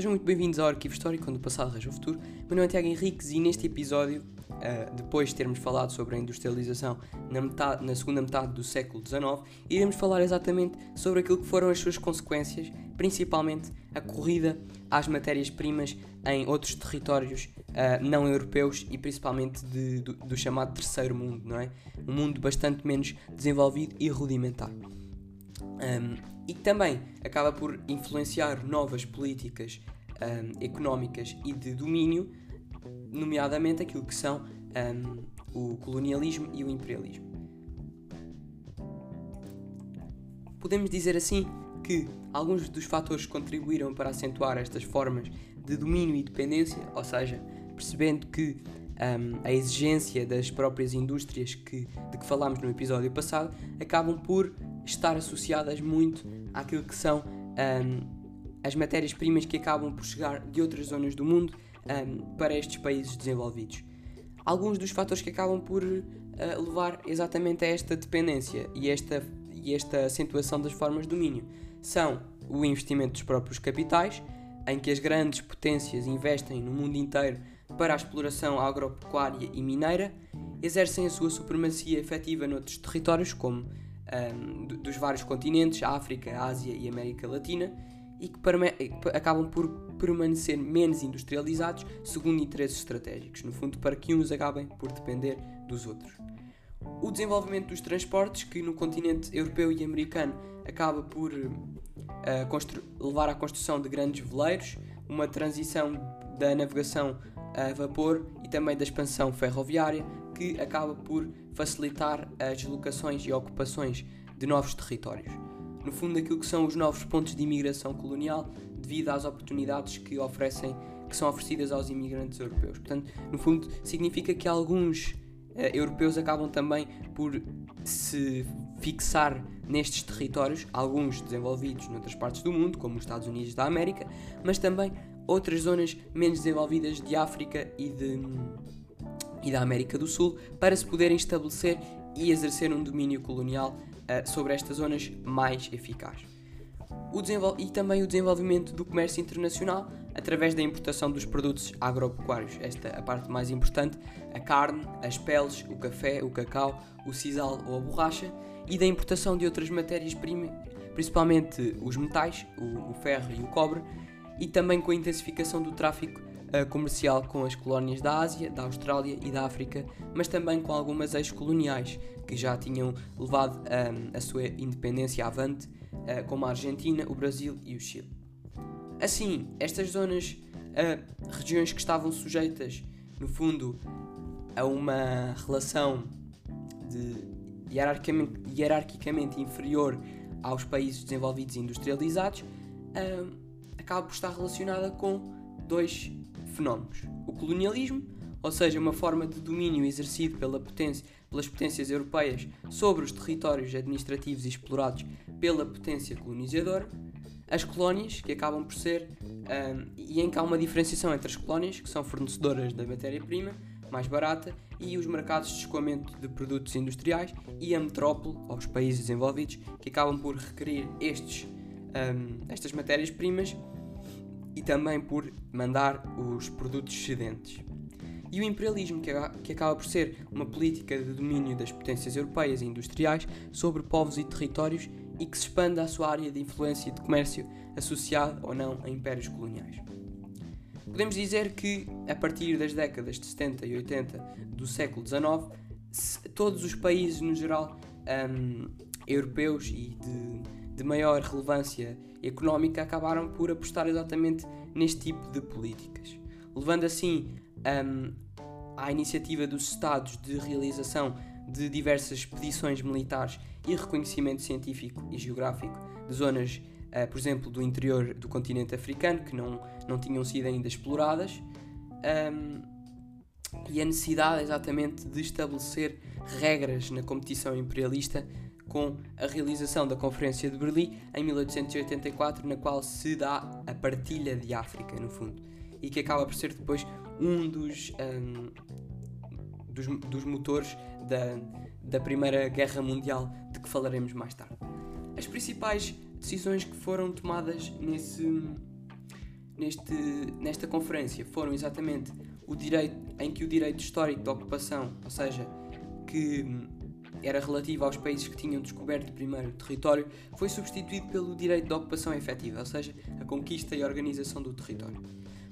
sejam muito bem-vindos ao Arquivo Histórico, quando o passado rege o futuro. Meu nome é Tiago Henriques e neste episódio, uh, depois de termos falado sobre a industrialização na, metade, na segunda metade do século XIX, iremos falar exatamente sobre aquilo que foram as suas consequências, principalmente a corrida às matérias-primas em outros territórios uh, não europeus e principalmente de, do, do chamado terceiro mundo, não é? Um mundo bastante menos desenvolvido e rudimentar. Um, e que também acaba por influenciar novas políticas um, económicas e de domínio, nomeadamente aquilo que são o colonialismo e o imperialismo. Podemos dizer assim que alguns dos fatores que contribuíram para acentuar estas formas de domínio e dependência, ou seja, percebendo que um, a exigência das próprias indústrias que, de que falámos no episódio passado, acabam por estar associadas muito àquilo que são um, as matérias-primas que acabam por chegar de outras zonas do mundo um, para estes países desenvolvidos. Alguns dos fatores que acabam por uh, levar exatamente a esta dependência e esta, e esta acentuação das formas de domínio são o investimento dos próprios capitais, em que as grandes potências investem no mundo inteiro para a exploração agropecuária e mineira, exercem a sua supremacia efetiva noutros territórios, como um, dos vários continentes, África, Ásia e América Latina, e que acabam por permanecer menos industrializados segundo interesses estratégicos, no fundo, para que uns acabem por depender dos outros. O desenvolvimento dos transportes, que no continente europeu e americano acaba por uh, levar à construção de grandes veleiros, uma transição da navegação a vapor e também da expansão ferroviária, que acaba por facilitar as deslocações e ocupações de novos territórios. No fundo, aquilo que são os novos pontos de imigração colonial, devido às oportunidades que oferecem, que são oferecidas aos imigrantes europeus. Portanto, no fundo, significa que alguns uh, europeus acabam também por se fixar nestes territórios, alguns desenvolvidos noutras partes do mundo, como os Estados Unidos da América, mas também outras zonas menos desenvolvidas de África e de e da América do Sul para se poderem estabelecer e exercer um domínio colonial uh, sobre estas zonas mais eficaz. E também o desenvolvimento do comércio internacional através da importação dos produtos agropecuários. Esta é a parte mais importante: a carne, as peles, o café, o cacau, o sisal ou a borracha, e da importação de outras matérias-primas, principalmente os metais, o, o ferro e o cobre, e também com a intensificação do tráfico comercial com as colónias da Ásia, da Austrália e da África, mas também com algumas ex-coloniais que já tinham levado um, a sua independência avante, uh, como a Argentina, o Brasil e o Chile. Assim, estas zonas, uh, regiões que estavam sujeitas, no fundo, a uma relação de hierarquicamente, hierarquicamente inferior aos países desenvolvidos e industrializados, uh, acaba por estar relacionada com dois fenómenos. O colonialismo, ou seja, uma forma de domínio exercido pela potência, pelas potências europeias sobre os territórios administrativos explorados pela potência colonizadora. As colónias, que acabam por ser, um, e em que há uma diferenciação entre as colónias, que são fornecedoras da matéria-prima mais barata, e os mercados de escoamento de produtos industriais, e a metrópole, ou os países desenvolvidos, que acabam por requerer estes, um, estas matérias-primas e também por mandar os produtos excedentes. E o imperialismo, que acaba por ser uma política de domínio das potências europeias e industriais sobre povos e territórios e que se expande a sua área de influência e de comércio associado ou não a impérios coloniais. Podemos dizer que, a partir das décadas de 70 e 80 do século XIX, todos os países, no geral, um, europeus e de, de maior relevância económica acabaram por apostar exatamente neste tipo de políticas, levando assim um, à iniciativa dos Estados de realização de diversas expedições militares e reconhecimento científico e geográfico de zonas, uh, por exemplo, do interior do continente africano que não, não tinham sido ainda exploradas. Um, e a necessidade exatamente de estabelecer regras na competição imperialista com a realização da Conferência de Berlim em 1884, na qual se dá a partilha de África, no fundo, e que acaba por ser depois um dos, um, dos, dos, motores da, da Primeira Guerra Mundial, de que falaremos mais tarde. As principais decisões que foram tomadas nesse, neste, nesta conferência foram exatamente o direito em que o direito histórico da ocupação, ou seja, que era relativo aos países que tinham descoberto primeiro o território, foi substituído pelo direito de ocupação efetiva, ou seja, a conquista e a organização do território.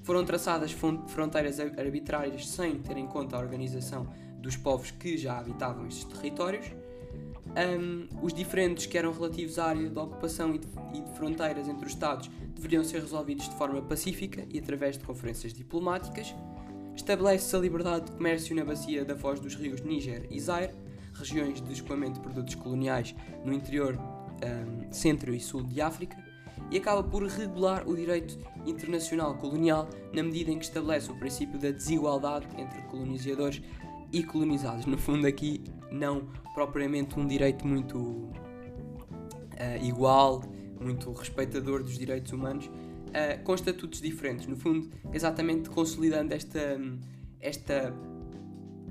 Foram traçadas fronteiras arbitrárias sem ter em conta a organização dos povos que já habitavam estes territórios. Um, os diferentes que eram relativos à área de ocupação e de, e de fronteiras entre os Estados deveriam ser resolvidos de forma pacífica e através de conferências diplomáticas. Estabelece-se a liberdade de comércio na bacia da foz dos rios Níger e Zaire, regiões de escoamento de produtos coloniais no interior, um, centro e sul de África, e acaba por regular o direito internacional colonial na medida em que estabelece o princípio da desigualdade entre colonizadores e colonizados. No fundo, aqui, não propriamente um direito muito uh, igual, muito respeitador dos direitos humanos, uh, com estatutos diferentes. No fundo, exatamente consolidando esta, esta,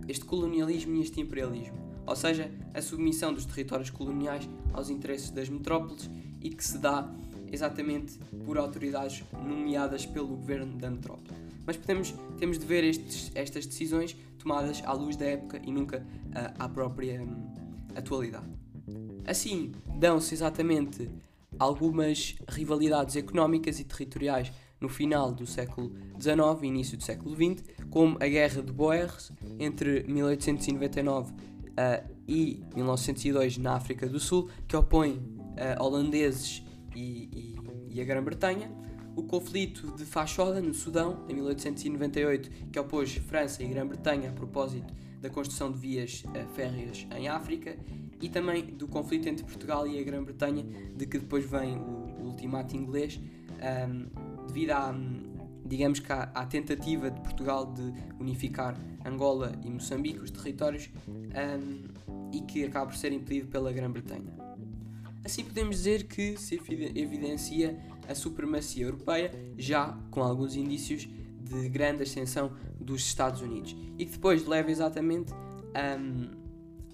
este colonialismo e este imperialismo. Ou seja, a submissão dos territórios coloniais aos interesses das metrópoles e que se dá exatamente por autoridades nomeadas pelo governo da metrópole. Mas podemos, temos de ver estes, estas decisões tomadas à luz da época e nunca uh, à própria um, atualidade. Assim, dão-se exatamente algumas rivalidades económicas e territoriais no final do século XIX e início do século XX, como a Guerra de Boers entre 1899 uh, e 1902 na África do Sul, que opõe uh, holandeses e, e, e a Grã-Bretanha, o conflito de Fashoda, no Sudão, em 1898, que opôs França e Grã-Bretanha a propósito da construção de vias uh, férreas em África, e também do conflito entre Portugal e a Grã-Bretanha, de que depois vem o, o ultimato inglês, um, devido à, digamos que à, tentativa de Portugal de unificar Angola e Moçambique, os territórios, um, e que acaba por ser impedido pela Grã-Bretanha. Assim podemos dizer que se evidencia a supremacia europeia, já com alguns indícios de grande ascensão dos Estados Unidos. E que depois leva exatamente um,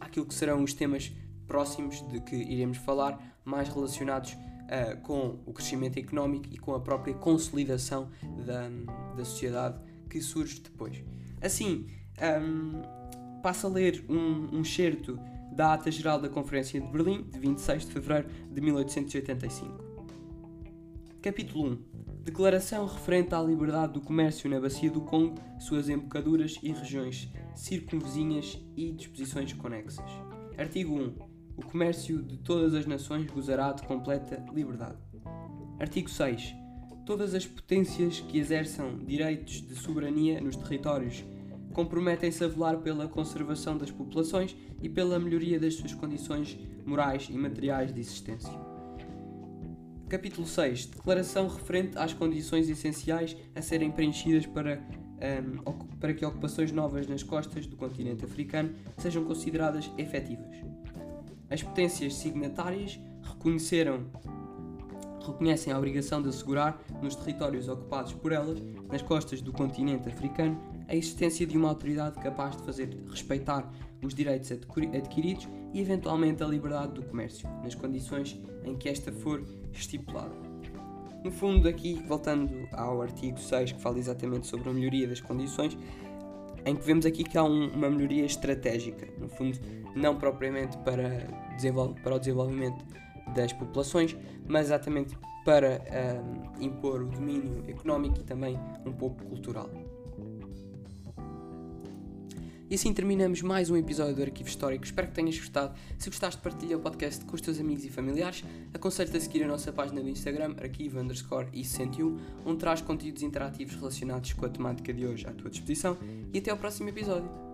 àquilo que serão os temas próximos de que iremos falar, mais relacionados uh, com o crescimento económico e com a própria consolidação da, da sociedade que surge depois. Assim, um, passo a ler um, um certo da Ata Geral da Conferência de Berlim, de 26 de fevereiro de 1885. Capítulo 1 Declaração referente à liberdade do comércio na Bacia do Congo, suas embocaduras e regiões circunvizinhas e disposições conexas. Artigo 1 O comércio de todas as nações gozará de completa liberdade. Artigo 6 Todas as potências que exerçam direitos de soberania nos territórios comprometem-se a velar pela conservação das populações e pela melhoria das suas condições morais e materiais de existência. Capítulo 6 Declaração referente às condições essenciais a serem preenchidas para, um, para que ocupações novas nas costas do continente africano sejam consideradas efetivas. As potências signatárias reconheceram reconhecem a obrigação de assegurar, nos territórios ocupados por elas, nas costas do continente africano, a existência de uma autoridade capaz de fazer respeitar os direitos adquiridos e, eventualmente, a liberdade do comércio, nas condições em que esta for estipulada. No fundo, aqui, voltando ao artigo 6, que fala exatamente sobre a melhoria das condições, em que vemos aqui que há um, uma melhoria estratégica, no fundo, não propriamente para, para o desenvolvimento das populações, mas exatamente para um, impor o domínio económico e também um pouco cultural. E assim terminamos mais um episódio do Arquivo Histórico. Espero que tenhas gostado. Se gostaste, partilha o podcast com os teus amigos e familiares. Aconselho-te a seguir a nossa página do Instagram, arquivo underscore i101, onde traz conteúdos interativos relacionados com a temática de hoje à tua disposição. E até ao próximo episódio.